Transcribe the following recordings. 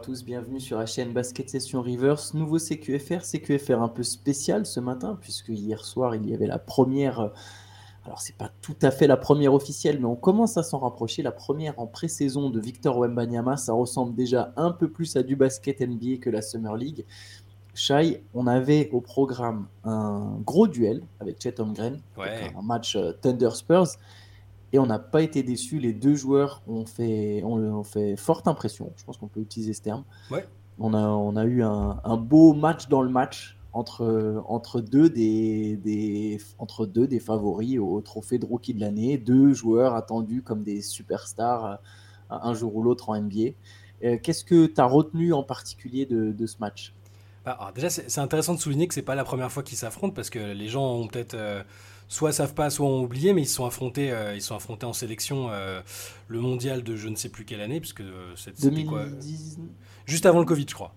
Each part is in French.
à tous, bienvenue sur la chaîne Basket Session Reverse. Nouveau CQFR, CQFR un peu spécial ce matin, puisque hier soir il y avait la première. Euh, alors, c'est pas tout à fait la première officielle, mais on commence à s'en rapprocher. La première en pré-saison de Victor Wembanyama, ça ressemble déjà un peu plus à du basket NBA que la Summer League. Shai, on avait au programme un gros duel avec Chet Holmgren, un match euh, Thunder Spurs. Et on n'a pas été déçus. Les deux joueurs ont fait, ont, fait forte impression. Je pense qu'on peut utiliser ce terme. On, a, on a eu un, beau match dans le match entre, entre, deux des, des, entre deux des favoris au trophée de rookie de l'année. Deux joueurs attendus comme des superstars euh, un jour ou l'autre en NBA. Euh, qu'est-ce que tu as retenu en particulier de, ce match? Bah, Déjà, c'est intéressant de souligner que c'est pas la première fois qu'ils s'affrontent parce que les gens ont peut-être. Euh, soit savent pas, soit ont oublié, mais ils sont affrontés, euh, ils sont affrontés en sélection euh, le mondial de je ne sais plus quelle année, puisque euh, c'était quoi Juste avant le Covid, je crois.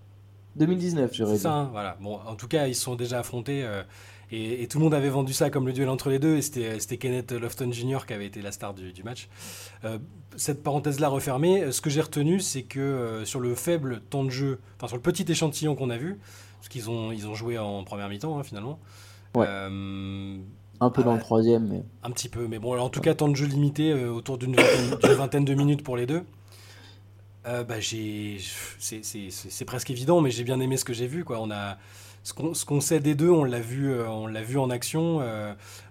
2019, j'aurais dit. Ça, hein, voilà. Bon, en tout cas, ils sont déjà affrontés. Et, tout le monde avait vendu ça comme le duel entre les deux, et c'était Kenneth Lofton Jr. qui avait été la star du, du match. cette parenthèse-là refermée, ce que j'ai retenu, c'est que sur le faible temps de jeu, enfin sur le petit échantillon qu'on a vu, parce qu'ils ont, ils ont joué en première mi-temps hein, finalement, ouais. Un peu ah dans le troisième. Mais... Un petit peu, mais bon, alors, en tout cas, temps de jeu limité, euh, autour d'une vingtaine, de minutes pour les deux. Euh, bah, c'est presque évident, mais j'ai bien aimé ce que j'ai vu. Quoi. On a, ce qu'on sait des deux, on l'a vu, euh, on l'a vu en action.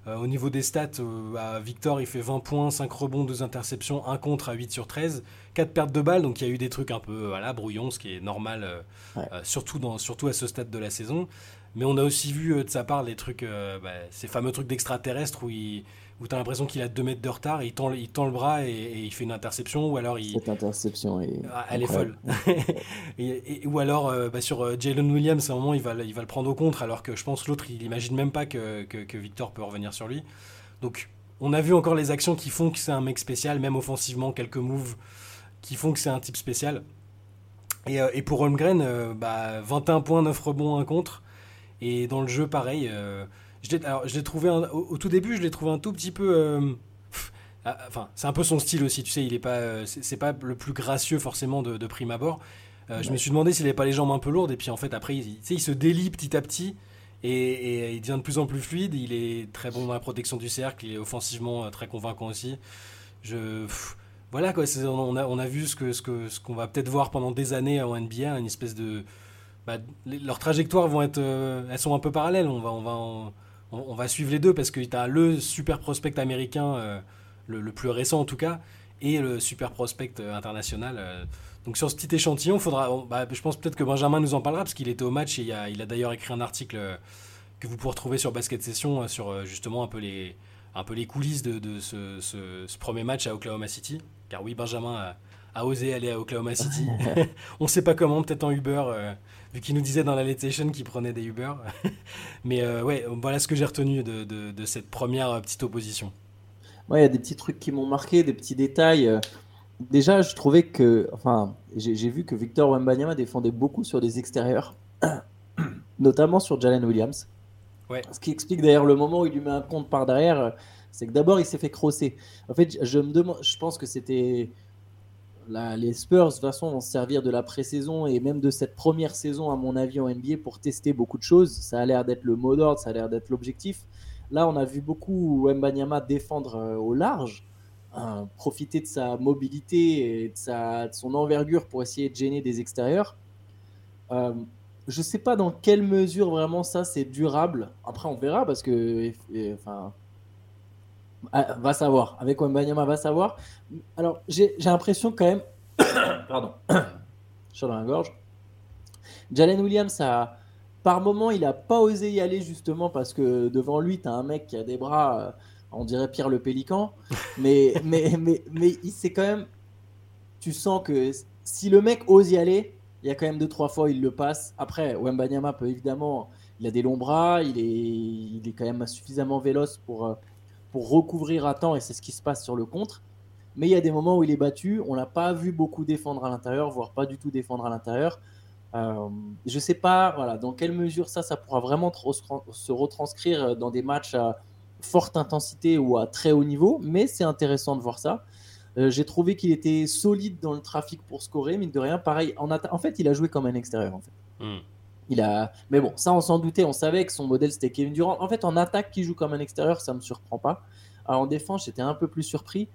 au niveau des stats, bah, Victor, il fait 20 points, 5 rebonds, 2 interceptions, 1 contre à 8 sur 13, 4 pertes de balles, donc il y a eu des trucs un peu voilà, brouillons, ce qui est normal, surtout, dans, surtout à ce stade de la saison. Mais on a aussi vu euh, de sa part les trucs, euh, bah, ces fameux trucs d'extraterrestre où, il, où tu as l'impression qu'il a 2 mètres de retard, et il tend, il tend le bras et, il fait une interception, ou alors il. Cette interception est. Ah, elle est folle. et, ou alors euh, bah, sur Jalen Williams, à un moment, il va, il va le prendre au contre, alors que je pense l'autre, il imagine même pas que, que, Victor peut revenir sur lui. Donc, on a vu encore les actions qui font que c'est un mec spécial, même offensivement, quelques moves qui font que c'est un type spécial. Et, et pour Holmgren, bah, 21 points, 9 rebonds, 1 contre. Et dans le jeu, pareil. Euh, je l'ai trouvé au, tout début, je l'ai trouvé un tout petit peu. Euh, ah, enfin, c'est un peu son style aussi, tu sais, il est pas, euh, c'est pas le plus gracieux forcément de, prime abord. Je me suis demandé s'il n'avait pas les jambes un peu lourdes, et puis en fait, après, il, il se délie petit à petit, et, il devient de plus en plus fluide. Il est très bon dans la protection du cercle, il est offensivement très convaincant aussi. Je, voilà quoi, on a, on a vu ce que ce que ce qu'on va peut-être voir pendant des années en NBA, une espèce de bah, leurs trajectoires vont être, euh, elles sont un peu parallèles. On va, on va, on, va suivre les deux parce que tu as le super prospect américain, euh, le, plus récent en tout cas, et le super prospect euh, international. donc sur ce petit échantillon, faudra, bah, je pense peut-être que Benjamin nous en parlera parce qu'il était au match et il a, il a d'ailleurs écrit un article que vous pourrez retrouver sur Basket Session sur justement un peu les, un peu les coulisses de, ce, premier match à Oklahoma City. Car oui, Benjamin a, a osé aller à Oklahoma City. on ne sait pas comment, peut-être en Uber vu qu'il nous disait dans la late qu'il prenait des Uber. Mais euh, ouais, voilà ce que j'ai retenu de, de, cette première euh, petite opposition. Ouais, il y a des petits trucs qui m'ont marqué, des petits détails. Euh. Déjà, je trouvais que, enfin, j'ai vu que Victor Wembanyama défendait beaucoup sur des extérieurs, notamment sur Jalen Williams. Ouais. Ce qui explique d'ailleurs le moment où il lui met un compte par derrière, c'est que d'abord il s'est fait crosser. En fait, je me demande, je pense que c'était les Spurs, de toute façon, vont se servir de la pré-saison et même de cette première saison, à mon avis, en NBA pour tester beaucoup de choses. Ça a l'air d'être le mot d'ordre, ça a l'air d'être l'objectif. Là, on a vu beaucoup Mbanyama défendre euh, au large, hein, profiter de sa mobilité et de, sa, son envergure pour essayer de gêner des extérieurs. Euh, je ne sais pas dans quelle mesure vraiment ça c'est durable. Après, on verra parce que, ah, va savoir. Avec Wembanyama, va savoir. Alors, j'ai l'impression quand même. Pardon. Je suis dans la gorge. Jalen Williams, a, par moment, il n'a pas osé y aller justement parce que devant lui, tu as un mec qui a des bras, euh, on dirait Pierre le Pélican. Mais, mais, mais, mais il quand même. Tu sens que si le mec ose y aller, il y a quand même deux, trois fois, il le passe. Après, Wembanyama peut évidemment. Il a des longs bras, il est, il est quand même suffisamment véloce pour euh, pour recouvrir à temps, et c'est ce qui se passe sur le contre. Mais il y a des moments où il est battu, on l'a pas vu beaucoup défendre à l'intérieur, voire pas du tout défendre à l'intérieur. Euh, je sais pas voilà, dans quelle mesure ça, ça pourra vraiment se retranscrire dans des matchs à forte intensité ou à très haut niveau, mais c'est intéressant de voir ça. J'ai trouvé qu'il était solide dans le trafic pour scorer, mine de rien. Pareil, en, en fait, il a joué comme un extérieur. En fait. Hmm. Il a... Mais bon, ça, on s'en doutait. On savait que son modèle, c'était Kevin Durant. En fait, en attaque, qui joue comme un extérieur, ça me surprend pas. Alors, en défense, j'étais un peu plus surpris.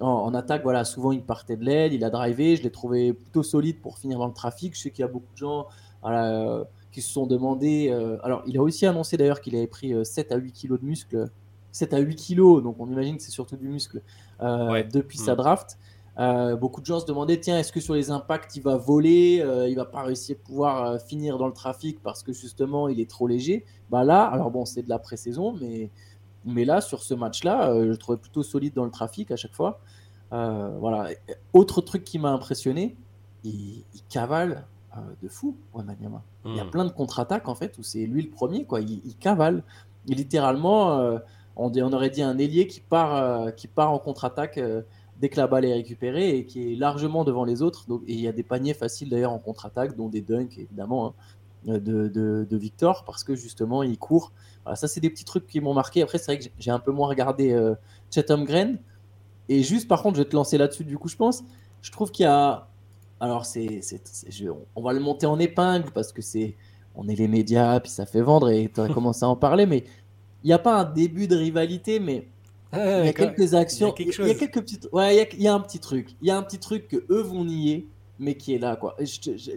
En, attaque, voilà, souvent, il partait de l'aile, il a drivé. Je l'ai trouvé plutôt solide pour finir dans le trafic. Je sais qu'il y a beaucoup de gens voilà, qui se sont demandé. Euh, alors, il a aussi annoncé d'ailleurs qu'il avait pris 7 euh, à 8 kilos de muscle. 7 à 8 kilos, donc on imagine que c'est surtout du muscle euh, depuis sa mm. Draft. beaucoup de gens se demandaient tiens, est-ce que sur les impacts, il va voler Il va pas réussir à pouvoir finir dans le trafic parce que justement, il est trop léger? Bah là, alors bon, c'est de la pré-saison, mais, mais là, sur ce match-là, je le trouvais plutôt solide dans le trafic à chaque fois. voilà. Autre truc qui m'a impressionné, il, il cavale euh, de fou, Wembanyama. Il y a hmm. plein de contre-attaques en fait où c'est lui le premier, quoi. Il, cavale. Il, littéralement, euh, on, on, aurait dit un ailier qui part, euh, qui part en contre-attaque dès que la balle est récupérée et qui est largement devant les autres. Donc, et il y a des paniers faciles d'ailleurs en contre-attaque, dont des dunks évidemment hein, de, de, Victor parce que justement il court. Voilà, ça, c'est des petits trucs qui m'ont marqué. Après, c'est vrai que j'ai un peu moins regardé Chatham Gren. Et juste par contre, je vais te lancer là-dessus du coup, je pense. Je trouve qu'il y a alors, c'est, on va le monter en épingle parce que c'est, on est les médias, puis ça fait vendre et tu as commencé à en parler, mais il n'y a pas un début de rivalité, mais il y a quelques actions. Il y a, quelques petites. Ouais, il y, a, un petit truc. Il y a un petit truc que eux vont nier, mais qui est là, quoi.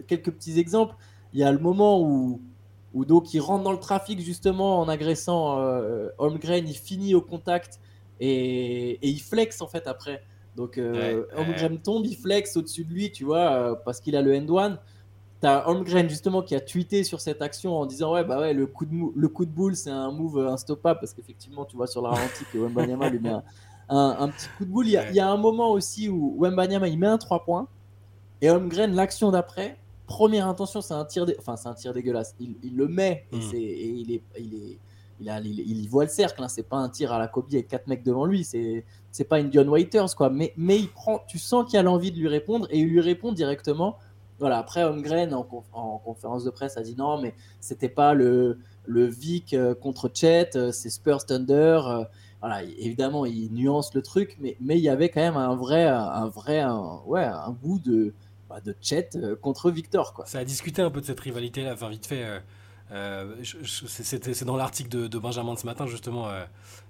quelques petits exemples. Il y a le moment où, où donc il rentre dans le trafic justement en agressant euh, Holmgren, il finit au contact et, et il flex en fait après. Donc, euh, Holmgren tombe, il flex au-dessus de lui, tu vois, euh, parce qu'il a le end one. T'as Holmgren justement qui a tweeté sur cette action en disant ouais bah ouais le coup de le coup de boule c'est un move instoppable parce qu'effectivement tu vois sur la ralenti que Wembanyama lui met un, petit coup de boule. Il y, a, un moment aussi où Wembanyama il met un 3 points et Holmgren l'action d'après première intention c'est un tir enfin c'est un tir dégueulasse. Il, le met et, hmm. et il est il est il, il, voit le cercle, hein. c'est pas un tir à la Kobe avec quatre mecs devant lui, c'est c'est pas une Dion Waiters quoi, mais mais il prend, tu sens qu'il a l'envie de lui répondre et il lui répond directement. Voilà, après Holmgren en, en conférence de presse a dit non mais c'était pas le le Vic euh, contre Chet, euh, c'est Spurs Thunder. Euh, voilà, évidemment il nuance le truc, mais mais il y avait quand même un vrai un vrai ouais un goût de bah, de Chet contre Victor. Ça a discuté un peu de cette rivalité là, enfin vite fait. Euh, c'est dans l'article de, Benjamin de ce matin, justement.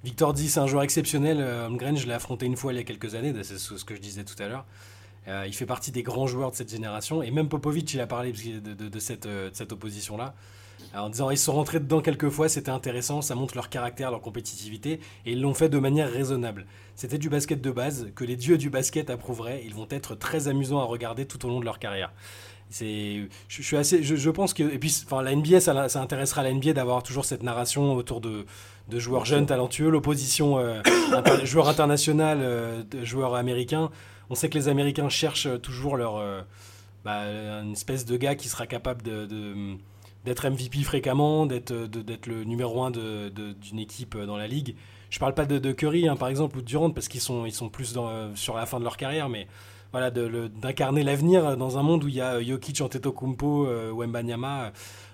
Victor dit c'est un joueur exceptionnel. Holmgren, je l'ai affronté une fois il y a quelques années, c'est ce que je disais tout à l'heure. Il fait partie des grands joueurs de cette génération. Et même Popovic, il a parlé de, cette, cette opposition-là. En disant ils sont rentrés dedans quelques fois, c'était intéressant, ça montre leur caractère, leur compétitivité, et ils l'ont fait de manière raisonnable. C'était du basket de base, que les dieux du basket approuveraient, ils vont être très amusants à regarder tout au long de leur carrière c'est je, suis assez je, pense que et puis enfin la NBA ça, intéressera la NBA d'avoir toujours cette narration autour de, joueurs jeunes talentueux l'opposition euh, joueurs international euh, de joueurs américains on sait que les américains cherchent toujours leur euh, bah, une espèce de gars qui sera capable de, d'être MVP fréquemment d'être d'être le numéro un de, d'une équipe dans la ligue je parle pas de, Curry hein, par exemple ou de Durant parce qu'ils sont plus sur la fin de leur carrière mais voilà, d'incarner l'avenir dans un monde où il y a Jokic, Antetokounmpo, euh, Wembanyama.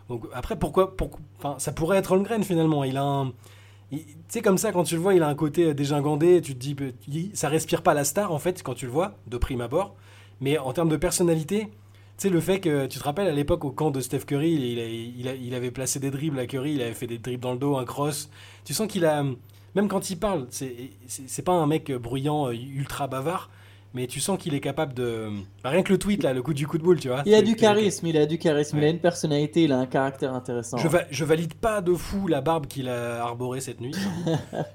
Donc après, pourquoi, ça pourrait être Holmgren finalement. Il a un, tu sais comme ça quand tu le vois, il a un côté dégingandé. Tu te dis, ça respire pas la star en fait quand tu le vois de prime abord. Mais en termes de personnalité, tu sais le fait que tu te rappelles à l'époque au camp de Steph Curry, il, il, avait placé des dribbles à Curry, il avait fait des dribbles dans le dos, un cross. Tu sens qu'il a, même quand il parle, c'est pas un mec bruyant, ultra bavard mais tu sens qu'il est capable de. Bah, rien que le tweet, là, le coup du coup de boule, tu vois. Il a du charisme, il a du charisme, il a une personnalité, il a un caractère intéressant. Je, je valide pas de fou la barbe qu'il a arborée cette nuit.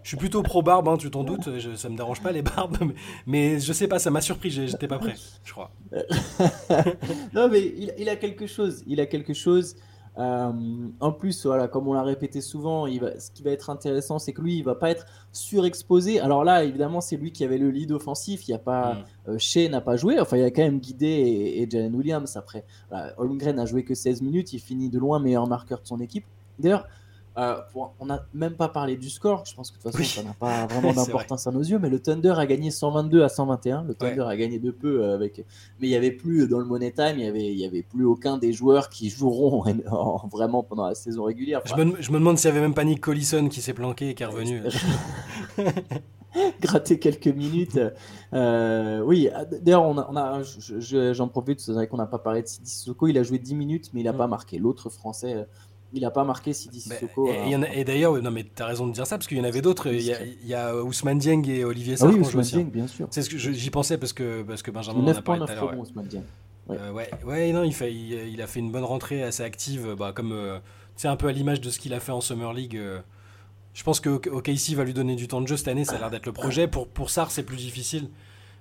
je suis plutôt pro-barbe, hein, tu t'en doutes, ça me dérange pas les barbes, mais, mais je sais pas, ça m'a surpris, j'étais pas prêt, je crois. non, mais il, il, a quelque chose, il a quelque chose. Euh, en plus, voilà, comme on l'a répété souvent, il va, ce qui va être intéressant, c'est que lui, il va pas être surexposé. Alors là, évidemment, c'est lui qui avait le lead offensif. Il y a pas, mm. euh, Shea n'a pas joué. Enfin, il a quand même Guidé et, Jalen Williams. Après, Holmgren a joué que 16 minutes. Il finit de loin meilleur marqueur de son équipe. D'ailleurs, euh, on n'a même pas parlé du score. Je pense que de toute façon, ça n'a pas vraiment d'importance à nos yeux. Mais le Thunder a gagné 122 à 121. Le Thunder a gagné de peu avec. Mais il y avait plus dans le Money Time. Il y avait, il y avait plus aucun des joueurs qui joueront vraiment pendant la saison régulière. je, me, je, me, demande s'il y avait même pas Nick Collison qui s'est planqué et qui est revenu. gratter quelques minutes. Euh, oui, d'ailleurs, on a, on a j'en profite, c'est vrai qu'on n'a pas parlé de Sissoko. Il a joué 10 minutes, mais il n'a mm. pas marqué. L'autre français, il n'a pas marqué Sidi bah, Sissoko. et, hein. et d'ailleurs, non, mais tu as raison de dire ça, parce qu'il y en avait d'autres. Il, y a, Ousmane Dieng et Olivier Sarr. Ah oui, Ousmane Dieng, bien sûr. C'est ce que j'y pensais parce que, parce que Benjamin en a parlé tout à l'heure. Ouais. Euh, ouais. ouais, non, il, fait, il, a fait une bonne rentrée assez active, bah, comme c'est un peu à l'image de ce qu'il a fait en Summer League. Euh. Je pense que OKC va lui donner du temps de jeu cette année, ça a l'air d'être le projet. Pour, pour Sar, c'est plus difficile.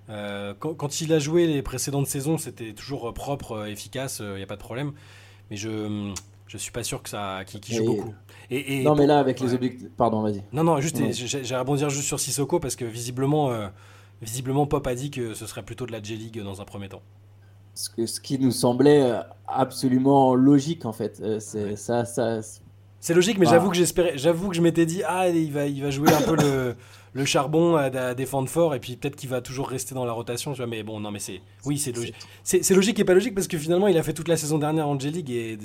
Euh, quand, il a joué les précédentes saisons, c'était toujours propre, efficace, il n'y a pas de problème. Mais je je suis pas sûr que ça joue beaucoup. Et, non, mais là, avec les objectifs. Pardon, vas-y. Non, non, juste, j'ai rebondir juste sur Sissoko parce que visiblement, euh, visiblement, Pop a dit que ce serait plutôt de la J-League dans un premier temps. Ce, que, ce qui nous semblait euh, absolument logique, en fait. c'est ça, ça, c'est logique, mais j'avoue que j'espérais, j'avoue que je m'étais dit, ah, il va, il va jouer un peu le, le charbon à, défendre fort, et puis peut-être qu'il va toujours rester dans la rotation. Tu vois, mais bon, non, mais c'est, oui, c'est logique. C'est, logique et pas logique parce que finalement, il a fait toute la saison dernière en J-League et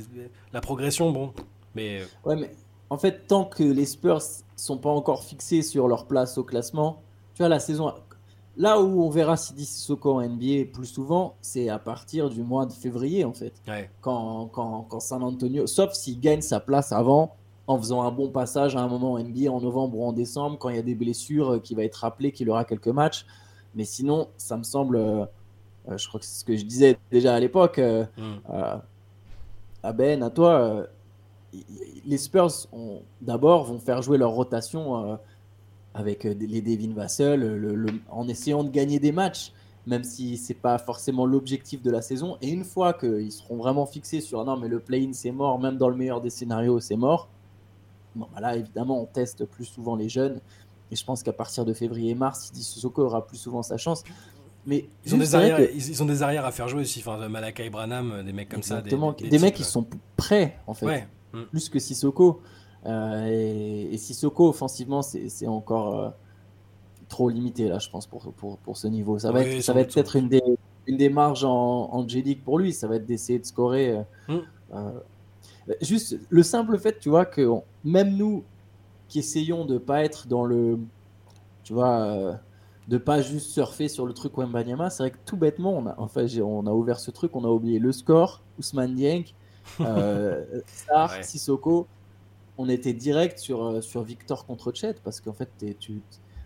la progression, bon, mais. Ouais, mais en fait, tant que les Spurs sont pas encore fixés sur leur place au classement, tu vois, la saison, Là où on verra Sidi Sissoko en NBA plus souvent, c'est à partir du mois de février, en fait. Quand, quand, quand, San Antonio, sauf s'il gagne sa place avant, en faisant un bon passage à un moment en NBA en novembre ou en décembre, quand il y a des blessures, euh, qui va être rappelé qu'il aura quelques matchs. Mais sinon, ça me semble, euh, euh, je crois que c'est ce que je disais déjà à l'époque, mm. à Ben, à toi, les Spurs d'abord vont faire jouer leur rotation avec les Devin Vassell, le, en essayant de gagner des matchs, même si c'est pas forcément l'objectif de la saison. Et une fois qu'ils seront vraiment fixés sur non, mais le play-in c'est mort, même dans le meilleur des scénarios c'est mort. Bon, bah là évidemment on teste plus souvent les jeunes. Et je pense qu'à partir de février et mars, Sidi Sissoko aura plus souvent sa chance. Mais ils ont, des arrières, ils, ont des arrières à faire jouer aussi, enfin, Malakai Branham, des mecs comme ça. Des, des, mecs qui sont prêts en fait, plus que Sissoko. Euh, et, Sissoko, offensivement, c'est encore euh, trop limité, là, je pense, pour, pour, pour ce niveau. Ça va être, ça va être peut-être une des, une des marges en, en pour lui. Ça va être d'essayer de scorer. Euh, hmm. Juste le simple fait, tu vois, que même nous qui essayons de pas être dans le. Tu vois. de pas juste surfer sur le truc Wembanyama, c'est vrai que tout bêtement, on a, enfin, on a ouvert ce truc, on a oublié le score, Ousmane Dieng, Star, Sissoko, on était direct sur, euh, sur Victor contre Chet parce qu'en fait, tu,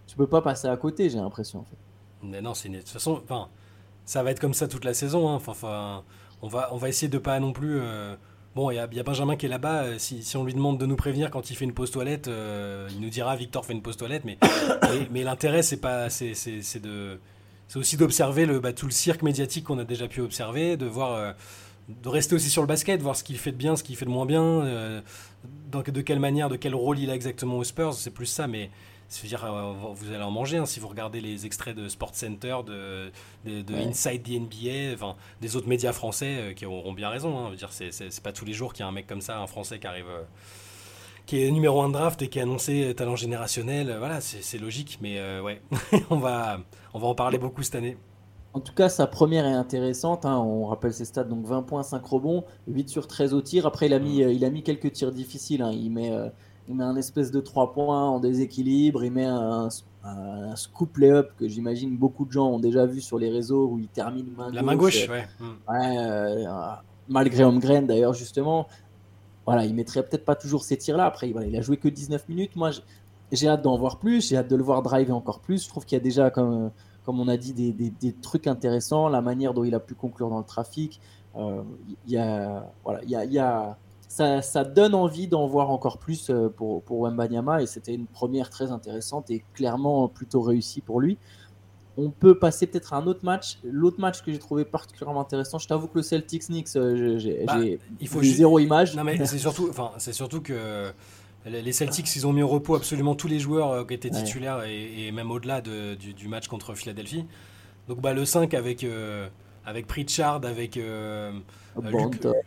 tu peux pas passer à côté, j'ai l'impression. En fait. Mais non, c'est de toute façon, enfin, ça va être comme ça toute la saison. Hein. Enfin, on va, on va essayer de pas non plus. Euh, bon, il y, a Benjamin qui est là-bas. Euh, si, on lui demande de nous prévenir quand il fait une pause toilette, il nous dira Victor fait une pause toilette. Mais, mais, l'intérêt, c'est pas, c'est, de, c'est aussi d'observer le, bah, tout le cirque médiatique qu'on a déjà pu observer, de voir de rester aussi sur le basket, voir ce qu'il fait de bien, ce qu'il fait de moins bien, euh, de quelle manière, de quel rôle il a exactement aux Spurs, c'est plus ça, mais cest dire, euh, vous allez en manger hein, si vous regardez les extraits de Sports Center, de, de, Inside the NBA, enfin, des autres médias français euh, qui auront bien raison. Hein, dire, c'est pas tous les jours qu'il y a un mec comme ça, un français qui arrive. qui est numéro 1 de draft et qui est annoncé talent générationnel, voilà, c'est logique, mais ouais, on, va, on va en parler beaucoup cette année. En tout cas, sa première est intéressante. Hein. On rappelle ses stats, donc 20 points, 5 rebonds, 8 sur 13 au tir. Après, il a mis, euh, il a mis quelques tirs difficiles. Hein. Il, met, il met un espèce de 3 points en déséquilibre. Il met un, scoop lay-up que j'imagine beaucoup de gens ont déjà vu sur les réseaux où il termine main La main gauche, ouais. ouais euh, malgré Holmgren d'ailleurs, justement. Voilà, il mettrait peut-être pas toujours ces tirs-là. Après, il a joué que 19 minutes. Moi, j'ai hâte d'en voir plus. J'ai hâte de le voir driver encore plus. Je trouve qu'il y a déjà comme comme on a dit, des, trucs intéressants, la manière dont il a pu conclure dans le trafic. Euh, y a, voilà, y a, ça, ça, donne envie d'en voir encore plus euh, pour, pour Wembanyama et c'était une première très intéressante et clairement plutôt réussie pour lui. On peut passer peut-être à un autre match. L'autre match que j'ai trouvé particulièrement intéressant, je t'avoue que le Celtics Knicks, euh, j'ai bah, il faut zéro image. Non mais c'est surtout, enfin, c'est surtout que les Celtics, ils ont mis au repos absolument tous les joueurs euh, qui étaient titulaires et, même au-delà du, match contre Philadelphie. Donc bah, le 5 avec, euh, avec Pritchard, avec euh,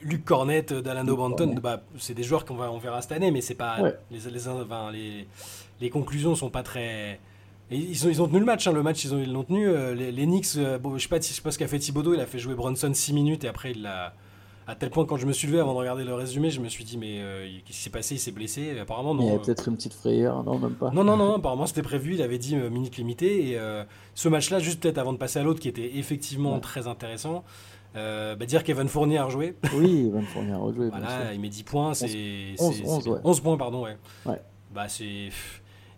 Luc, Cornette, Dalano Banton, bah, c'est des joueurs qu'on on verra cette année, mais c'est pas les, les, les, conclusions sont pas très. ils, ont, ils ont tenu le match, hein. le match ils l'ont tenu. les, Knicks, je sais pas, je sais pas ce qu'a fait Thibodeau, il a fait jouer Bronson 6 minutes et après il l'a À tel point, quand je me suis levé avant de regarder le résumé, je me suis dit, mais qu'est-ce qui s'est passé? Il s'est blessé Apparemment, non. Il y avait peut-être une petite frayeur, non, même pas. Non, non, non, apparemment c'était prévu, il avait dit minute limitée. Et ce match-là, juste peut-être avant de passer à l'autre, qui était effectivement très intéressant, bah, dire qu'Evan Fournier a rejoué. Oui, Evan Fournier a rejoué. voilà, il met 10 points, c'est. 11, 11, ouais. 11 points, pardon, ouais. ouais. Bah, c'est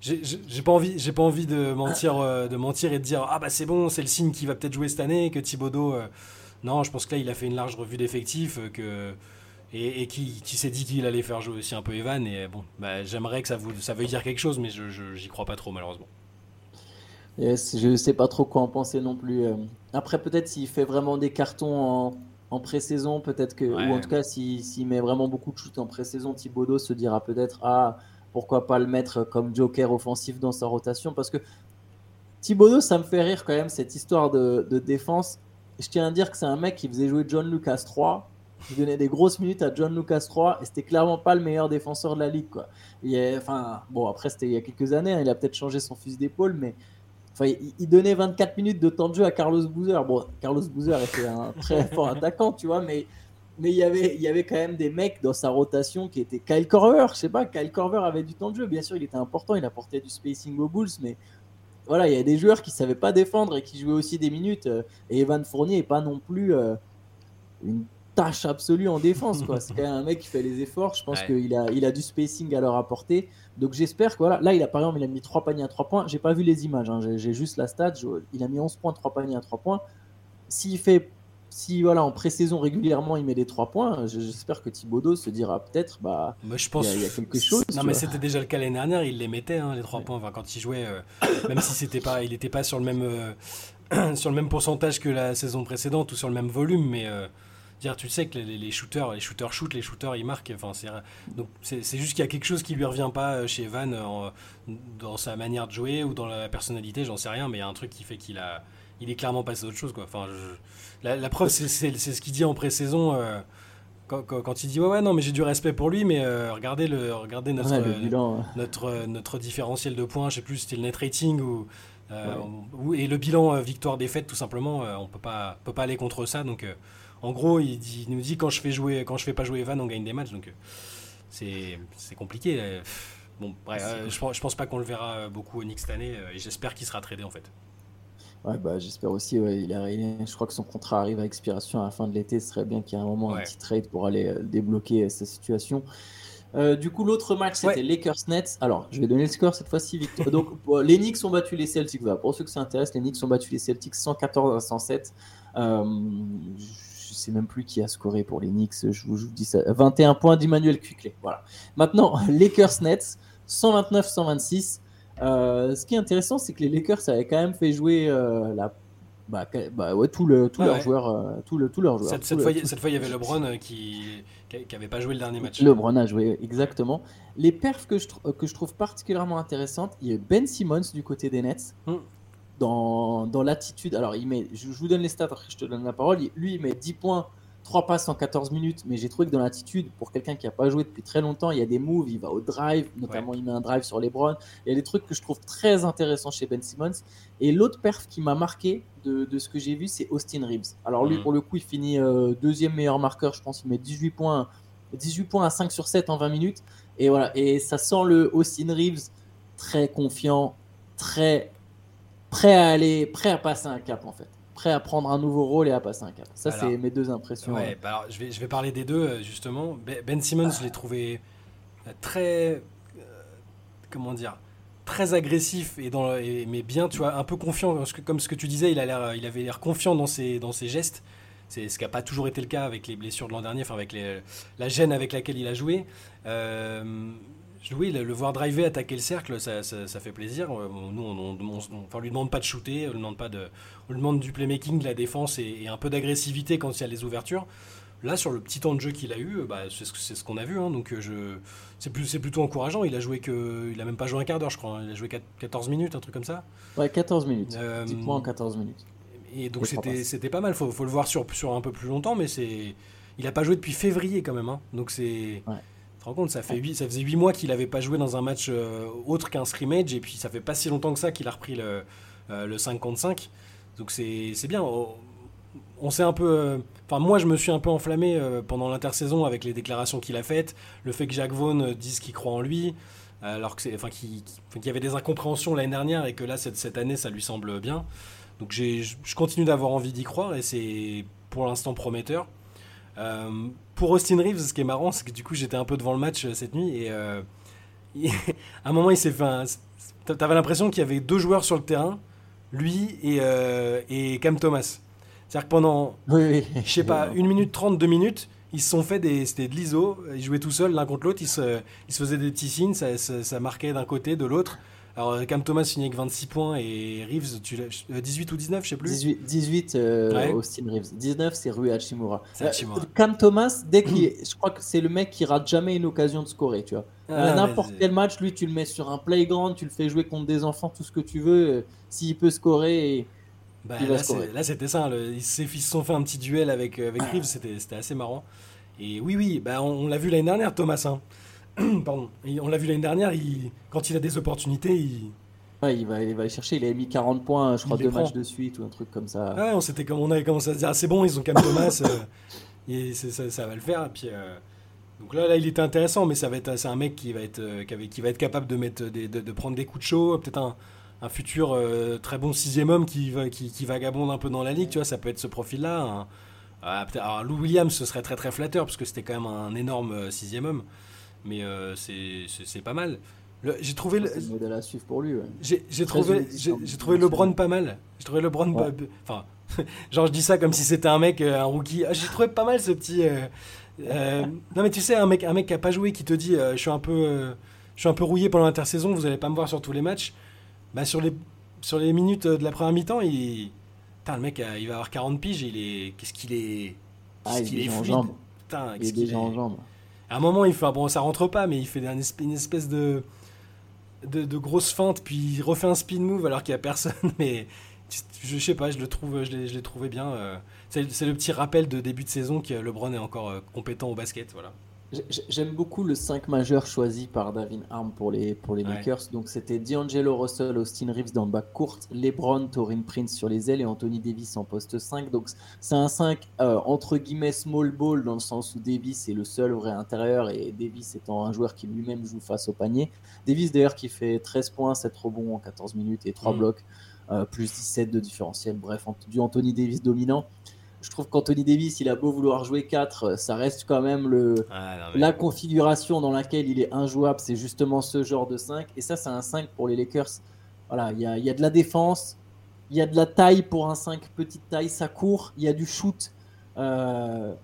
j'ai pas envie j'ai pas envie de mentir euh, de mentir et de dire ah bah c'est bon c'est le signe qui va peut-être jouer cette année que Thibodeau euh, non je pense que là il a fait une large revue d'effectifs euh, que et, qui, qui s'est dit qu'il allait faire jouer aussi un peu Evan et bon bah, j'aimerais que ça vous ça veuille dire quelque chose mais je j'y crois pas trop malheureusement yes, je sais pas trop quoi en penser non plus après peut-être s'il fait vraiment des cartons en, en pré-saison peut-être que ou en tout cas s'il met vraiment beaucoup de shoots en pré-saison Thibodeau se dira peut-être ah pourquoi pas le mettre comme joker offensif dans sa rotation Parce que Thibodeau, ça me fait rire quand même, cette histoire de, défense. Je tiens à dire que c'est un mec qui faisait jouer John Lucas 3, qui donnait des grosses minutes à John Lucas 3, et c'était clairement pas le meilleur défenseur de la ligue. Quoi. Il enfin, bon, après, c'était il y a quelques années, hein, il a peut-être changé son fusil d'épaule, mais enfin, il, donnait 24 minutes de temps de jeu à Carlos Boozer. Bon, Carlos Boozer était un très fort attaquant, tu vois, mais mais il y avait, il y avait quand même des mecs dans sa rotation qui étaient Kyle Corver. Je sais pas, Kyle Corver avait du temps de jeu. Bien sûr, il était important, il apportait du spacing aux Bulls, mais voilà, il y a des joueurs qui savaient pas défendre et qui jouaient aussi des minutes. Euh, et Evan Fournier est pas non plus euh, une tâche absolue en défense. C'est quand même un mec qui fait les efforts. Je pense qu'il a, il a du spacing à leur apporter. Donc j'espère que voilà, là, il a par exemple, il a mis 3 paniers à 3 points. J'ai pas vu les images, hein. j'ai juste la stat. il a mis 11 points, 3 paniers à 3 points. S'il fait si voilà en pré-saison régulièrement il met des 3 points, j'espère que Thibaudot se dira peut-être bah je pense il y, a quelque chose. Non mais c'était déjà le cas l'année dernière, il les mettait hein, les 3 points enfin, quand il jouait euh, même si c'était pas il n'était pas sur le même euh, sur le même pourcentage que la saison précédente ou sur le même volume mais euh, dire tu sais que les, shooters les shooters shoot les shooters ils marquent enfin c'est donc c'est juste qu'il y a quelque chose qui lui revient pas chez Van dans sa manière de jouer ou dans la personnalité, j'en sais rien mais il y a un truc qui fait qu'il a il est clairement passé à autre chose quoi. Enfin je, la, preuve, c'est ce qu'il dit en pré-saison. Euh, quand, il dit ouais, ouais non mais j'ai du respect pour lui mais euh, regardez le regardez notre hein. notre notre différentiel de points je sais plus c'était le net rating ou, euh, et le bilan victoire défaite tout simplement on peut pas peut pas aller contre ça donc en gros il, dit, nous dit quand je fais jouer quand je fais pas jouer Evan on gagne des matchs donc c'est compliqué bon bref, je, je pense pas qu'on le verra beaucoup au Knicks cette année et j'espère qu'il sera tradé en fait Ouais, bah, j'espère aussi. il a, je crois que son contrat arrive à expiration à la fin de l'été. Ce serait bien qu'il y ait un moment un petit trade pour aller euh, débloquer euh, sa situation. Euh, du coup, l'autre match, c'était Lakers-Nets. Alors, je vais donner le score cette fois-ci, Victor. Donc, les Knicks ont battu les Celtics. Pour ceux que ça intéresse, les Knicks ont battu les Celtics 114 à 107. Euh, je sais même plus qui a scoré pour les Knicks. Je vous, dis ça. 21 points d'Emmanuel Quickley. Voilà. Maintenant, Lakers-Nets 129-126. Euh, ce qui est intéressant, c'est que les Lakers avaient quand même fait jouer euh, la bah, bah, ouais, tout le, tout leurs joueurs. Euh, tout le, tout leur cette, cette, fois, cette, fois, il y avait LeBron qui n'avait pas joué le dernier match. LeBron a joué, exactement. Les perfs que je, que je trouve particulièrement intéressantes, il y a Ben Simmons du côté des Nets. Hmm. Dans, dans l'attitude, alors il met, je, je, vous donne les stats après je te donne la parole. Lui, il met 10 points 3 passes en 14 minutes, mais j'ai trouvé que dans l'attitude, pour quelqu'un qui n'a pas joué depuis très longtemps, il y a des moves, il va au drive, notamment il met un drive sur les Browns. Il y a des trucs que je trouve très intéressants chez Ben Simmons. Et l'autre perf qui m'a marqué de, ce que j'ai vu, c'est Austin Reeves. Alors lui, mhm. pour le coup, il finit euh, deuxième meilleur marqueur, je pense, il met 18 points, 18 points à 5 sur 7 en 20 minutes. Et voilà, et ça sent le Austin Reeves très confiant, très prêt à aller, prêt à passer un cap en fait prêt à prendre un nouveau rôle et à passer un cap. Ça, c'est mes deux impressions. Ouais, bah alors, je, vais, je vais parler des deux, euh, justement. Ben Simmons, je l'ai trouvé euh, très. Euh, comment dire Très agressif, et dans, mais bien, tu vois, un peu confiant. Comme ce que tu disais, il, a l'air, il avait l'air confiant dans ses, dans ses gestes. C'est ce qui n'a pas toujours été le cas avec les blessures de l'an dernier, enfin avec les, la gêne avec laquelle il a joué. Euh, oui, le, voir driver, attaquer le cercle, ça, fait plaisir. Euh, nous, on, ne lui demande pas de shooter, on lui demande pas de, on lui demande du playmaking, de la défense et, un peu d'agressivité quand il y a les ouvertures. Là, sur le petit temps de jeu qu'il a eu, bah, c'est ce, qu'on a vu. Hein. donc, je, c'est, plutôt encourageant. Il a joué que, il a même pas joué un quart d'heure, je crois. Hein. Il a joué 14 minutes, un truc comme ça. Ouais, 14 minutes. 10 euh, points en 14 minutes. Et donc, c'était, pas mal. Faut, faut le voir sur, sur un peu plus longtemps, mais c'est, il a pas joué depuis février quand même. Hein. donc c'est rends compte, ça, fait 8, ça faisait 8 mois qu'il n'avait pas joué dans un match euh, autre qu'un scrimmage, et puis ça fait pas si longtemps que ça qu'il a repris le, euh, le 5 contre 5. Donc c'est bien. on s'est un peu. euh, Enfin, moi, je me suis un peu enflammé pendant l'intersaison avec les déclarations qu'il a faites, le fait que Jacques Vaughan dise qu'il croit en lui, alors qu'il enfin, qu'il y avait des incompréhensions l'année dernière et que là, cette, cette année, ça lui semble bien. Donc, je continue d'avoir envie d'y croire et c'est pour l'instant prometteur. Euh, pour Austin Reeves, ce qui est marrant, c'est que du coup, j'étais un peu devant le match euh, cette nuit et euh, il- à un moment, il s'est fait. un- T'avais l'impression qu'il y avait deux joueurs sur le terrain, lui et, et Cam Thomas. C'est-à-dire que pendant, Oui, oui. je sais pas, une minute trente, deux minutes, ils se sont fait des. C'était de l'ISO, ils jouaient tout seuls l'un contre l'autre, ils se, ils se faisaient des petits signes, ça, ça- ça marquait d'un côté, de l'autre. Alors, euh, Cam Thomas finit avec 26 points et Reeves, tu l'as- euh, 18 ou 19, je sais plus. 18, 18 euh, Ouais. Austin Reeves. 19, c'est Rui Hachimura. Euh, Cam Thomas, dès qu'il je crois que c'est le mec qui rate jamais une occasion de scorer, tu vois. Ah, N'importe quel match, lui, tu le mets sur un playground, tu le fais jouer contre des enfants, tout ce que tu veux. euh, S'il peut scorer, et- Bah, Il va là, scorer. c'est- là, c'était ça. le- ils se sont fait un petit duel avec, avec Reeves, c'était c'était assez marrant. Et oui, oui, bah, on, on l'a vu l'année dernière, Thomas. hein. Pardon. On l'a vu l'année dernière, il- quand il a des opportunités, il. ouais, il, va, il va chercher. Il avait mis 40 points, je crois, deux prend. matchs de suite ou un truc comme ça. Ah ouais, on, s'était comme, on avait commencé à se dire, ah, c'est bon, ils ont Cam Thomas, euh, et ça, ça va le faire. Et puis, euh, donc là, là, il était intéressant, mais ça va être, c'est un mec qui va être, euh, qui avait- qui va être capable de, mettre des, de, de prendre des coups de chaud, peut-être un, un futur euh, très bon sixième homme qui, va, qui, qui vagabonde un peu dans la ligue, tu vois, ça peut être ce profil-là. ah, alors, Lou Williams, ce serait très très flatteur, parce que c'était quand même un énorme sixième homme, mais euh, c'est pas mal. J'ai trouvé, le- C'est le modèle à suivre pour lui. ouais. j'ai trouvé, j'ai trouvé LeBron pas mal. J'ai trouvé LeBron, Ouais. pas- enfin, genre je dis ça comme si c'était un mec, euh, un rookie. Ah, j'ai trouvé pas mal ce petit. euh, euh, non mais tu sais, un mec, un mec qui a pas joué, qui te dit, euh, je suis un peu, je suis un peu rouillé pendant l'intersaison, vous allez pas me voir sur tous les matchs. Bah sur les, sur les minutes de la première mi-temps, il, Putain, le mec, il va avoir 40 piges, il est, qu'est-ce qu'il est, Ah, qu'est-ce il qu'il est est déjà fluide. Putain, est est- en jambes. À un moment, il fait, bon, ça rentre pas, mais il fait une espèce de, grosse feinte, puis il refait un spin move alors qu'il y a personne. Mais tu- je sais pas, je le trouve, je l'ai, je trouvé bien. euh. C'est, c'est le petit rappel de début de saison que LeBron est encore euh, compétent au basket, voilà. J'ai- J'aime beaucoup le 5 majeur choisi par Davin Arm pour les, pour les Ouais. Lakers. Donc c'était D'Angelo Russell, Austin Reeves dans le bac court, LeBron, Torin Prince sur les ailes et Anthony Davis en poste 5. Donc c'est un 5 euh, entre guillemets small ball dans le sens où Davis est le seul vrai intérieur et Davis étant un joueur qui lui-même joue face au panier. Davis d'ailleurs qui fait 13 points, 7 rebonds en 14 minutes et 3 Mm. blocs, euh, plus 17 de différentiel. Bref, du Anthony Davis dominant. Je trouve qu'Anthony Davis, il a beau vouloir jouer 4, ça reste quand même le, la configuration dans laquelle il est injouable, c'est justement ce genre de 5. Et ça, c'est un 5 pour les Lakers. Voilà, il y a, y a de la défense, il y a de la taille pour un 5, petite taille, ça court, il y a du shoot. Euh,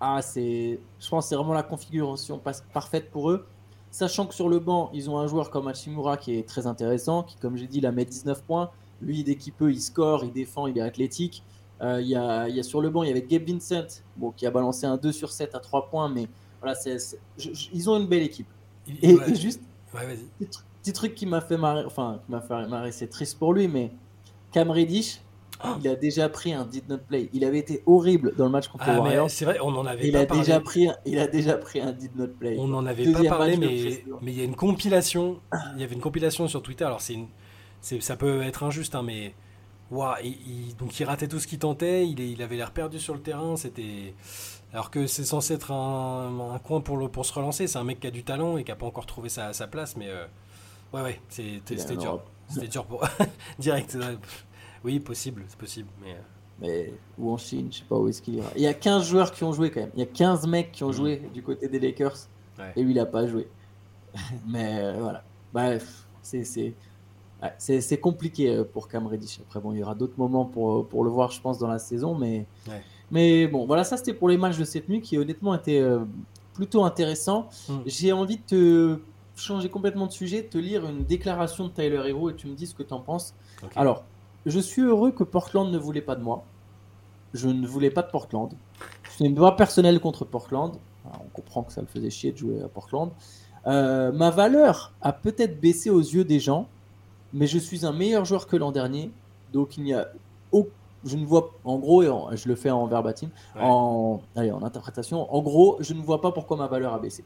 Ah, c'est, je pense que c'est vraiment la configuration parfaite pour eux. Sachant que sur le banc, ils ont un joueur comme Hachimura qui est très intéressant, qui, comme j'ai dit, la met 19 points. Lui, dès qu'il peut, il score, il défend, il est athlétique. Euh, Il y, a, y a sur le banc, il y avait Gabe Vincent, bon, qui a balancé un 2 sur 7 à 3 points, mais voilà, je- je- ils ont une belle équipe. Et, ouais, et juste, ouais, petit, tru- petit truc qui m'a fait marrer, enfin, qui m'a fait marrer, c'est triste pour lui, mais Cam Reddish, Oh. il a déjà pris un did not play. Il avait été horrible dans le match contre Ah, Warriors. c'est vrai, on en avait Il pas a, parlé. déjà pris, un- il a déjà pris un did not play. On n'en avait Deuxième pas parlé, mais mais il y a une compilation. Il y avait une compilation sur Twitter. Alors c'est, ça peut être injuste, hein, mais il- donc il ratait tout ce qu'il tentait. Il, avait l'air perdu sur le terrain. C'était alors que c'est censé être un, un coin pour le, pour se relancer. C'est un mec qui a du talent et qui a pas encore trouvé sa, sa place, mais euh, ouais ouais, c'était dur. C'était dur pour direct. Oui, possible, c'est possible, mais euh, Mais, ou en Chine, je sais pas où est-ce qu'il ira. Il y a 15 joueurs qui ont joué quand même. Il y a 15 mecs qui ont Mhm. joué du côté des Lakers. Ouais. Et lui, il a pas joué. Mais euh, voilà. Bref, c'est c'est- compliqué euh, pour Cam Reddish. Après, bon, il y aura d'autres moments pour, pour le voir, je pense, dans la saison. Mais, Ouais. mais bon, voilà, ça c'était pour les matchs de cette nuit qui honnêtement étaient euh, plutôt intéressants. Mhm. J'ai envie de te changer complètement de sujet, de te lire une déclaration de Tyler Hero et tu me dis ce que tu en penses. Alors, je suis heureux que Portland ne voulait pas de moi. Je ne voulais pas de Portland. C'est une voix personnelle contre Portland. Alors, on comprend que ça le faisait chier de jouer à Portland. Euh, ma valeur a peut-être baissé aux yeux des gens, mais je suis un meilleur joueur que l'an dernier. Donc, il n'y a au- je ne vois, en gros, et en- je le fais en verbatim, Ouais. en, allez, en interprétation, en gros, je ne vois pas pourquoi ma valeur a baissé.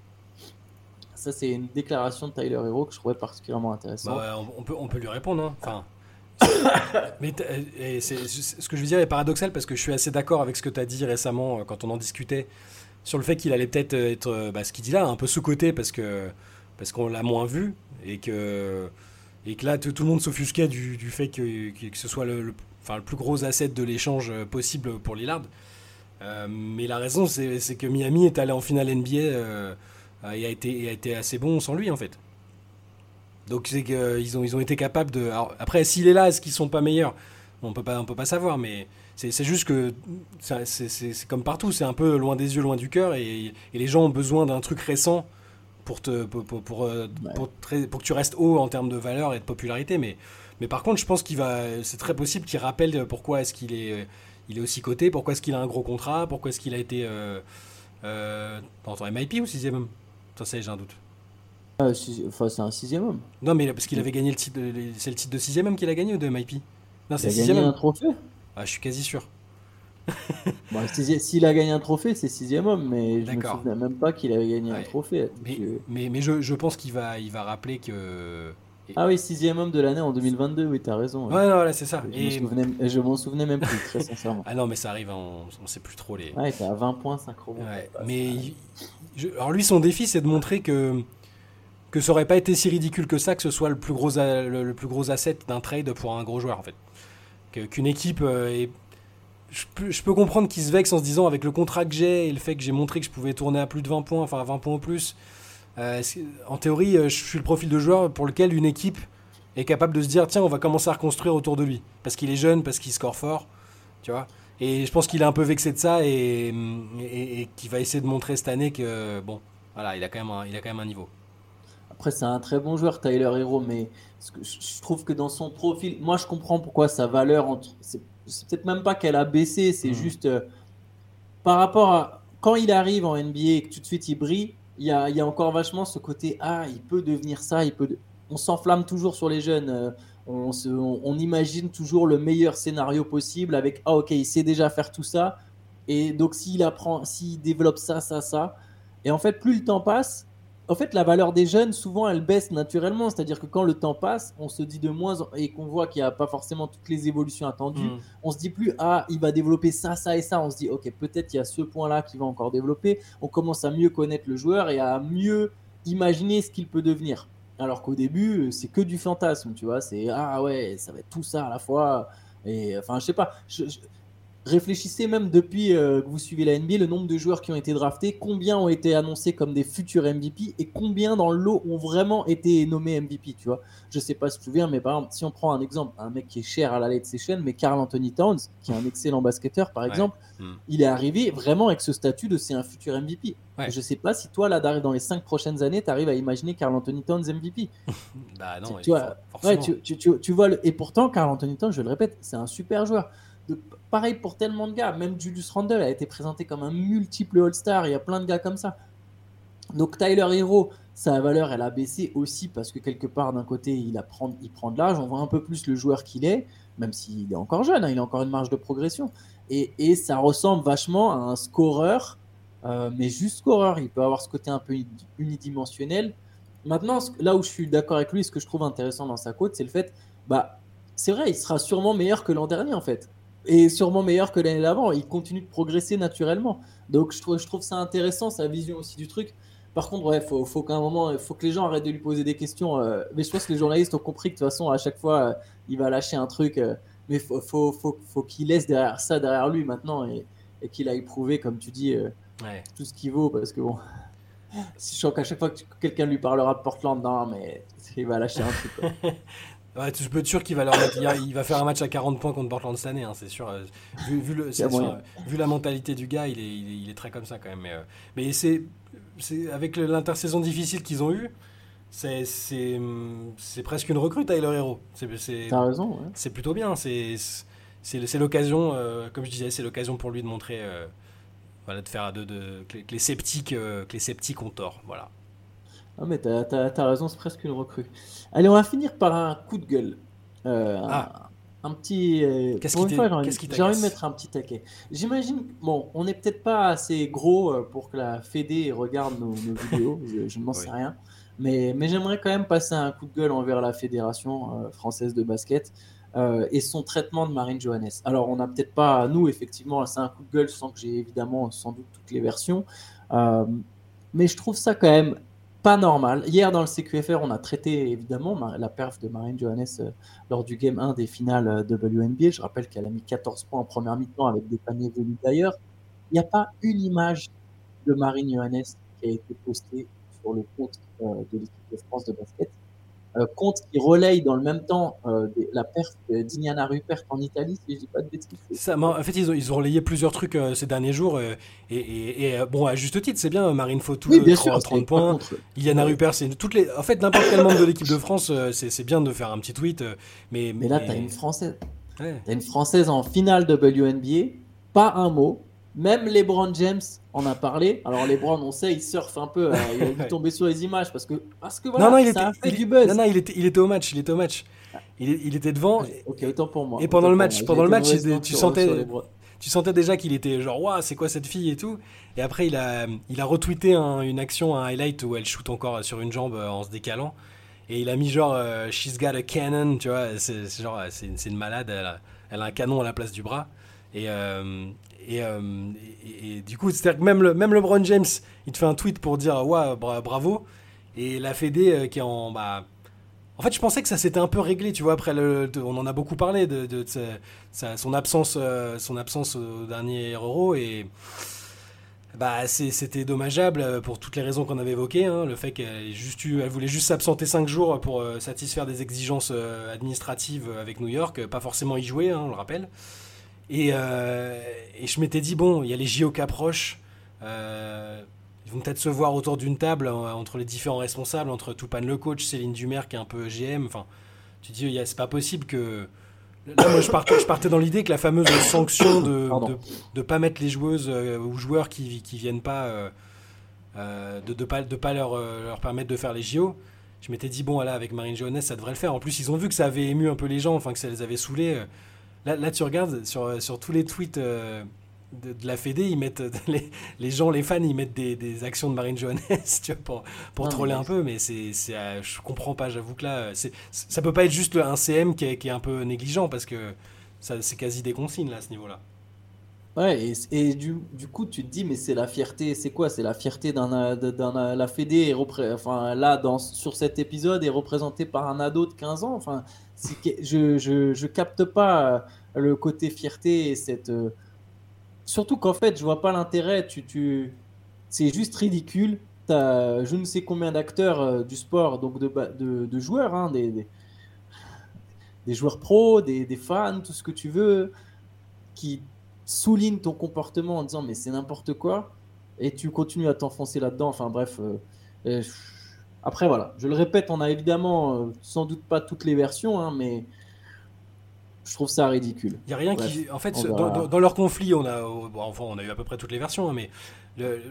Ça, c'est une déclaration de Tyler Hero que je trouvais particulièrement intéressante. Bah, on, peut on peut lui répondre. hein. Enfin, Mais ce que je veux dire est paradoxal parce que je suis assez d'accord avec ce que tu as dit récemment quand on en discutait sur le fait qu'il allait peut-être être, bah, ce qu'il dit là, un peu sous-côté parce que parce qu'on l'a moins vu et que et que là tout, le monde s'offusquait du, fait que, que, ce soit le, enfin, le plus gros asset de l'échange possible pour Lillard. Euh, mais la raison, c'est que Miami est allé en finale NBA euh, et, a été, a été assez bon sans lui, en fait. Donc c'est qu'ils ont, ils ont été capables de... après, s'il est là, est-ce qu'ils sont pas meilleurs? On peut pas, on peut pas savoir, mais c'est juste que c'est comme partout, c'est un peu loin des yeux, loin du cœur, et, les gens ont besoin d'un truc récent pour, te, pour, pour, pour, euh, pour, que tu restes haut en termes de valeur et de popularité. Mais, mais par contre, je pense qu'il va, c'est très possible qu'il rappelle pourquoi est-ce qu'il est, il est aussi coté. Pourquoi est-ce qu'il a un gros contrat Pourquoi est-ce qu'il a été euh, euh, MIP ou 6 homme? Ça, c'est j'ai un doute. Euh, enfin, c'est un 6 homme. Non, mais parce qu'il avait gagné le titre, c'est le titre de 6 homme qu'il a gagné ou de MIP Non, c'est 6 un trophée ah, Je suis quasi sûr. S'il a gagné un trophée, c'est 6 homme, mais je ne me souviens même pas qu'il avait gagné un trophée. Mais, mais, je, je, pense qu'il va, il va rappeler que ah oui, sixième homme de l'année en 2022, oui, t'as raison. Ouais, ouais, c'est ça. Je m'en souvenais, même plus, très sincèrement. ah non, mais ça arrive, on, on sait plus trop les. Ouais, t'es à 20 points, 5 rebonds. Ouais, mais alors lui, son défi, c'est de montrer que que ça aurait pas été si ridicule que ça que ce soit le plus gros, le, plus gros asset d'un trade pour un gros joueur, en fait. Qu'une équipe euh, est je peux, comprendre qu'il se vexe en se disant avec le contrat que j'ai et le fait que j'ai montré que je pouvais tourner à plus de 20 points, enfin à 20 points au plus, euh, en théorie, euh, je suis le profil de joueur pour lequel une équipe est capable de se dire tiens, on va commencer à reconstruire autour de lui. Parce qu'il est jeune, parce qu'il score fort. Tu vois Et je pense qu'il est un peu vexé de ça et, et, qu'il va essayer de montrer cette année que, bon, voilà, il a quand même un, il a quand même un niveau. Après, c'est un très bon joueur, Tyler Hero, mais je trouve que dans son profil, moi je comprends pourquoi sa valeur, entre, c'est, peut-être même pas qu'elle a baissé, c'est hmm. juste euh, par rapport à quand il arrive en NBA et que tout de suite il brille, il y a, encore vachement ce côté ah il peut devenir ça il peut on s'enflamme toujours sur les jeunes euh, on, on, imagine toujours le meilleur scénario possible avec ah ok il sait déjà faire tout ça et donc s'il apprend s'il développe ça ça ça et en fait plus le temps passe en fait, la valeur des jeunes, souvent, elle baisse naturellement. C'est-à-dire que quand le temps passe, on se dit de moins et qu'on voit qu'il n'y a pas forcément toutes les évolutions attendues, mm. on se dit plus ah il va développer ça, ça et ça. On se dit ok peut-être il y a ce point-là qui va encore développer. On commence à mieux connaître le joueur et à mieux imaginer ce qu'il peut devenir. Alors qu'au début, c'est que du fantasme, tu vois. C'est ah ouais, ça va être tout ça à la fois. Et enfin, je sais pas. je, Réfléchissez même depuis euh, que vous suivez la NBA, le nombre de joueurs qui ont été draftés, combien ont été annoncés comme des futurs MVP et combien dans le lot ont vraiment été nommés MVP, tu vois. Je sais pas si tu te souviens, mais par exemple, si on prend un exemple, un mec qui est cher à la late session, mais Carl Anthony Towns, qui est un excellent basketteur par exemple, hmm. il est arrivé vraiment avec ce statut de c'est un futur MVP. Je Je sais pas si toi, là, dans les cinq prochaines années, tu arrives à imaginer Carl Anthony Towns MVP. bah non, tu, vois, tu, tu, tu, vois, et pourtant, Carl Anthony Towns, je le répète, c'est un super joueur pareil pour tellement de gars. Même Julius Randle a été présenté comme un multiple All-Star. Il y a plein de gars comme ça. Donc Tyler Hero, sa valeur, elle a baissé aussi parce que quelque part, d'un côté, il, prend, il prend de l'âge. On voit un peu plus le joueur qu'il est, même s'il est encore jeune. Hein, il a encore une marge de progression. Et, ça ressemble vachement à un scoreur, euh, mais juste scoreur. Il peut avoir ce côté un peu unidimensionnel. Maintenant, là où je suis d'accord avec lui, ce que je trouve intéressant dans sa côte, c'est le fait, bah, c'est vrai, il sera sûrement meilleur que l'an dernier en fait et sûrement meilleur que l'année d'avant. Il continue de progresser naturellement. Donc je trouve, je trouve ça intéressant, sa vision aussi du truc. Par contre, il faut, qu'à un moment, il faut que les gens arrêtent de lui poser des questions. Euh, mais je pense que les journalistes ont compris que de toute façon, à chaque fois, euh, il va lâcher un truc. Euh, mais faut, faut, faut, faut qu'il laisse derrière ça derrière lui maintenant et, et qu'il aille prouver, comme tu dis, tout ce qu'il vaut. Parce que bon, si je sens qu'à chaque fois que quelqu'un lui parlera de Portland, non, mais il va lâcher un truc. Ouais, tu peux être sûr qu'il va, leur il va faire un match à 40 points contre Portland cette année, hein, c'est sûr. Vu, vu, le, vu, la mentalité du gars, il est, il est, très comme ça quand même. Mais, euh, mais c'est, avec l'intersaison difficile qu'ils ont eue, c'est, c'est, presque une recrue, Tyler Hero. T'as raison. C'est plutôt bien. C'est, c'est, l'occasion, euh, comme je disais, c'est l'occasion pour lui de montrer, euh, voilà, de faire de, de, que, les sceptiques, que les sceptiques ont tort. Voilà. Ah, mais t'as as, raison, c'est presque une recrue. Allez, on va finir par un coup de gueule. Euh, ah. un, petit. Euh, Qu'est-ce qui J'ai envie de mettre un petit taquet. J'imagine. Bon, on n'est peut-être pas assez gros euh, pour que la Fédé regarde nos, vidéos, je, n'en sais rien. Mais, mais j'aimerais quand même passer un coup de gueule envers la Fédération française de basket. Et son traitement de Marine Johannes. Alors, on n'a peut-être pas, nous, effectivement, c'est un coup de gueule sans que j'ai évidemment sans doute toutes les versions. mais je trouve ça quand même pas normal. Hier, dans le CQFR, on a traité évidemment la perf de Marine Johannes euh, lors du Game 1 des finales euh, WNBA. Je rappelle qu'elle a mis 14 points en première mi-temps avec des paniers venus d'ailleurs. Il n'y a pas une image de Marine Johannes qui a été postée sur le compte euh, de l'équipe de France de basket. Euh, compte qui relaye dans le même temps euh, la perte d'Ignana Rupert en Italie, si je dis pas de bêtises. Ça, en fait, ils ont, ils ont relayé plusieurs trucs euh, ces derniers jours, et, bon, à juste titre, c'est bien, Marine Fautou, oui, 30, 30 points, contre, Iliana Rupert, c'est toutes les... En fait, n'importe quel membre de l'équipe de France, c'est bien de faire un petit tweet, mais... Mais là, tu as une Française. Ouais. Tu as une Française en finale de WNBA, pas un mot, même LeBron James en a parlé. Alors LeBron, on sait, il surfe un peu, euh, il a dû tomber sur les images parce que parce que voilà, non, non, il ça était, a fait du buzz. Non, non, il était, il était au match, il était au match. Il, il était devant. Ok, autant pour moi. Et pendant le match, pendant le match, tu sentais, tu sentais déjà qu'il était genre, waouh, c'est quoi cette fille et tout. Et après, il a, il a retweeté une action, un highlight où elle shoot encore sur une jambe euh, en se décalant. Et il a mis genre, euh, she's got a cannon, tu vois. C'est genre, c'est une malade. Elle a, elle a, un canon à la place du bras. Et, euh, et, du coup, c'est-à-dire que même, le, même LeBron James, il te fait un tweet pour dire ouais, bravo. Et la Fédé euh, qui est en. Bah, en fait, je pensais que ça s'était un peu réglé, tu vois. Après, on en a beaucoup parlé de, son absence, euh, son absence au dernier Euro et bah c'était dommageable pour toutes les raisons qu'on avait évoquées. Hein. le fait qu'elle voulait juste s'absenter 5 jours pour satisfaire des exigences administratives avec New York, pas forcément y jouer, hein, on le rappelle. Euh, et, je m'étais dit, bon, il y a les JO qui approchent. Euh, ils vont peut-être se voir autour d'une table euh, entre les différents responsables, entre Toupane le coach, Céline Dumer qui est un peu GM. Enfin, tu dis, c'est pas possible que. Là, moi, je partais, je partais dans l'idée que la fameuse sanction de ne pas mettre les joueuses ou joueurs qui, qui viennent pas, de ne pas, de pas leur, leur permettre de faire les JO, je m'étais dit, bon, là, avec Marine Johannes, ça devrait le faire. En plus, ils ont vu que ça avait ému un peu les gens, enfin, que ça les avait saoulés. Là, tu regardes sur, sur tous les tweets euh, de, la Fédé, ils mettent les, les, gens, les fans, ils mettent des, des actions de Marine Johannes tu vois, pour, pour troller un peu, mais c'est, c'est, euh, je comprends pas. J'avoue que là, c'est, ça peut pas être juste un CM qui est, qui est un peu négligent parce que ça, c'est quasi des consignes là à ce niveau-là. Ouais, et, et du, du, coup, tu te dis, mais c'est la fierté, c'est quoi? C'est la fierté d'un, d'un, la Fédé, enfin, là, dans, sur cet épisode, est représentée par un ado de 15 ans. Enfin, je, je, je, capte pas euh, le côté fierté et cette. Euh, surtout qu'en fait, je vois pas l'intérêt. Tu, tu... C'est juste ridicule. Tu as je ne sais combien d'acteurs euh, du sport, donc de, de, de joueurs, hein, des, des, joueurs pros, des, des, fans, tout ce que tu veux, qui soulignent ton comportement en disant mais c'est n'importe quoi et tu continues à t'enfoncer là-dedans. Enfin bref. Après, voilà, je le répète, on a évidemment euh, sans doute pas toutes les versions, hein, mais je trouve ça ridicule. Il y a rien qui. En fait, dans, leur conflit, on a, enfin, on a eu à peu près toutes les versions, hein, mais le,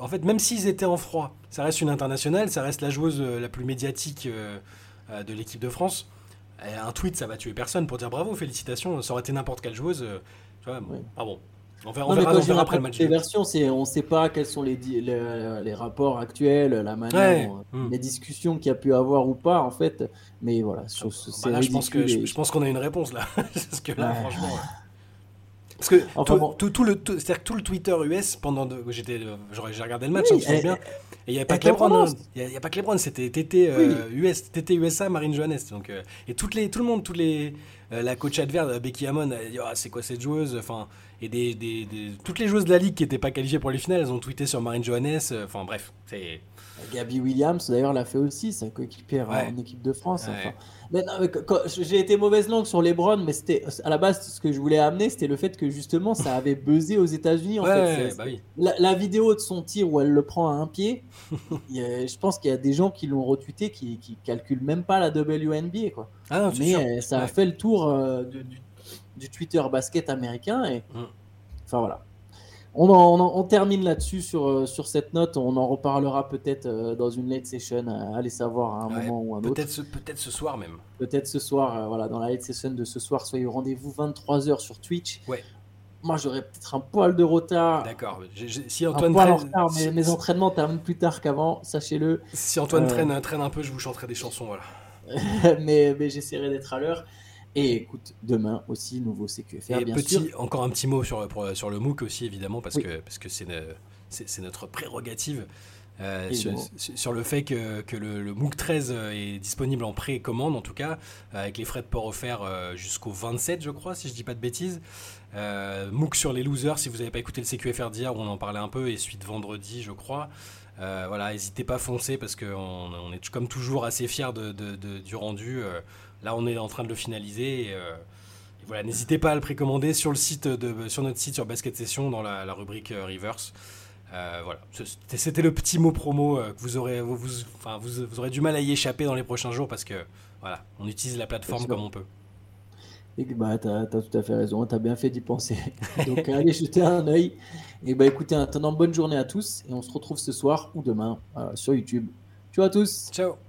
en fait, même s'ils étaient en froid, ça reste une internationale, ça reste la joueuse euh, la plus médiatique euh, de l'équipe de France. Et un tweet, ça va tuer personne pour dire bravo, félicitations. Ça aurait été n'importe quelle joueuse. Tu vois, Ah bon. On verra, après le match. Les versions, c'est on ne sait pas quels sont les, les, rapports actuels, la manière, hmm. les discussions qu'il y a pu avoir ou pas en fait. Mais voilà, ah, bah je pense que je, pense qu'on a une réponse là, parce que là, franchement. Parce que tout, tout, le, c'est-à-dire tout le Twitter US pendant j'étais, j'ai regardé le match, hein, et, bien. Et il n'y avait pas que LeBron, hein. il n'y a, pas que LeBron, c'était TT US, TT USA, Marine Johannes. Donc euh, et toutes les, tout le monde, tous les, euh, la coach adverse Becky Hammond, elle dit ah, c'est quoi cette joueuse, enfin et des, des, toutes les joueuses de la ligue qui n'étaient pas qualifiées pour les finales, elles ont tweeté sur Marine Johannes. Euh, enfin bref, c'est. Gabi Williams, d'ailleurs, l'a fait aussi, sa coéquipière en équipe de France. Mais j'ai été mauvaise langue sur les Lebron, mais c'était à la base ce que je voulais amener, c'était le fait que justement ça avait buzzé aux États-Unis. En fait. Bah la, vidéo de son tir où elle le prend à un pied, je pense qu'il y a des gens qui l'ont retweeté qui, qui calculent même pas la WNBA. Quoi. Ah mais euh, ça a fait le tour euh, du du Twitter basket américain. Et... Mm. Enfin voilà. On, on, termine là-dessus sur, euh, sur cette note. On en reparlera peut-être euh, dans une late session. Allez savoir à un moment ou un autre. Peut-être ce, peut ce soir même. Peut-être ce soir, voilà, dans la late session de ce soir. Soyez au rendez-vous 23h sur Twitch. Ouais. Moi, j'aurais peut-être un poil de retard. D'accord. Si Antoine traîne... retard, mais mes entraînements terminent plus tard qu'avant, sachez-le. Si Antoine traîne, traîne un peu, je vous chanterai des chansons, voilà. mais mais j'essaierai d'être à l'heure. Et écoute, demain aussi, nouveau CQFR, Et bien petit, sûr. encore un petit mot sur, pour- sur le MOOC aussi, évidemment, parce Oui. que parce que c'est notre prérogative. euh, sur, le fait que, que le, le MOOC 13 est disponible en précommande, en tout cas, avec les frais de port offerts euh, jusqu'au 27, je crois, si je dis pas de bêtises. Euh, MOOC sur les losers, si vous n'avez pas écouté le CQFR d'hier, où on en parlait un peu, et suite vendredi, je crois. Euh, voilà, n'hésitez pas à foncer parce qu'on on est comme toujours assez fiers de, de- de- du rendu. Euh, là, on est en train de le finaliser. Et, euh, et voilà, n'hésitez pas à le précommander sur le site de, sur notre site sur Basket Session dans la, la rubrique Reverse. Voilà, C'était- le petit mot promo que vous aurez, vous, vous- enfin, vous, vous aurez du mal à y échapper dans les prochains jours parce que voilà, on utilise la plateforme comme on peut. Et bah, t'as, t'as tout à fait raison, t'as bien fait d'y penser. Donc allez jeter un œil. Et bah écoutez, en attendant, bonne journée à tous. Et on se retrouve ce soir ou demain euh, sur YouTube. Ciao à tous Ciao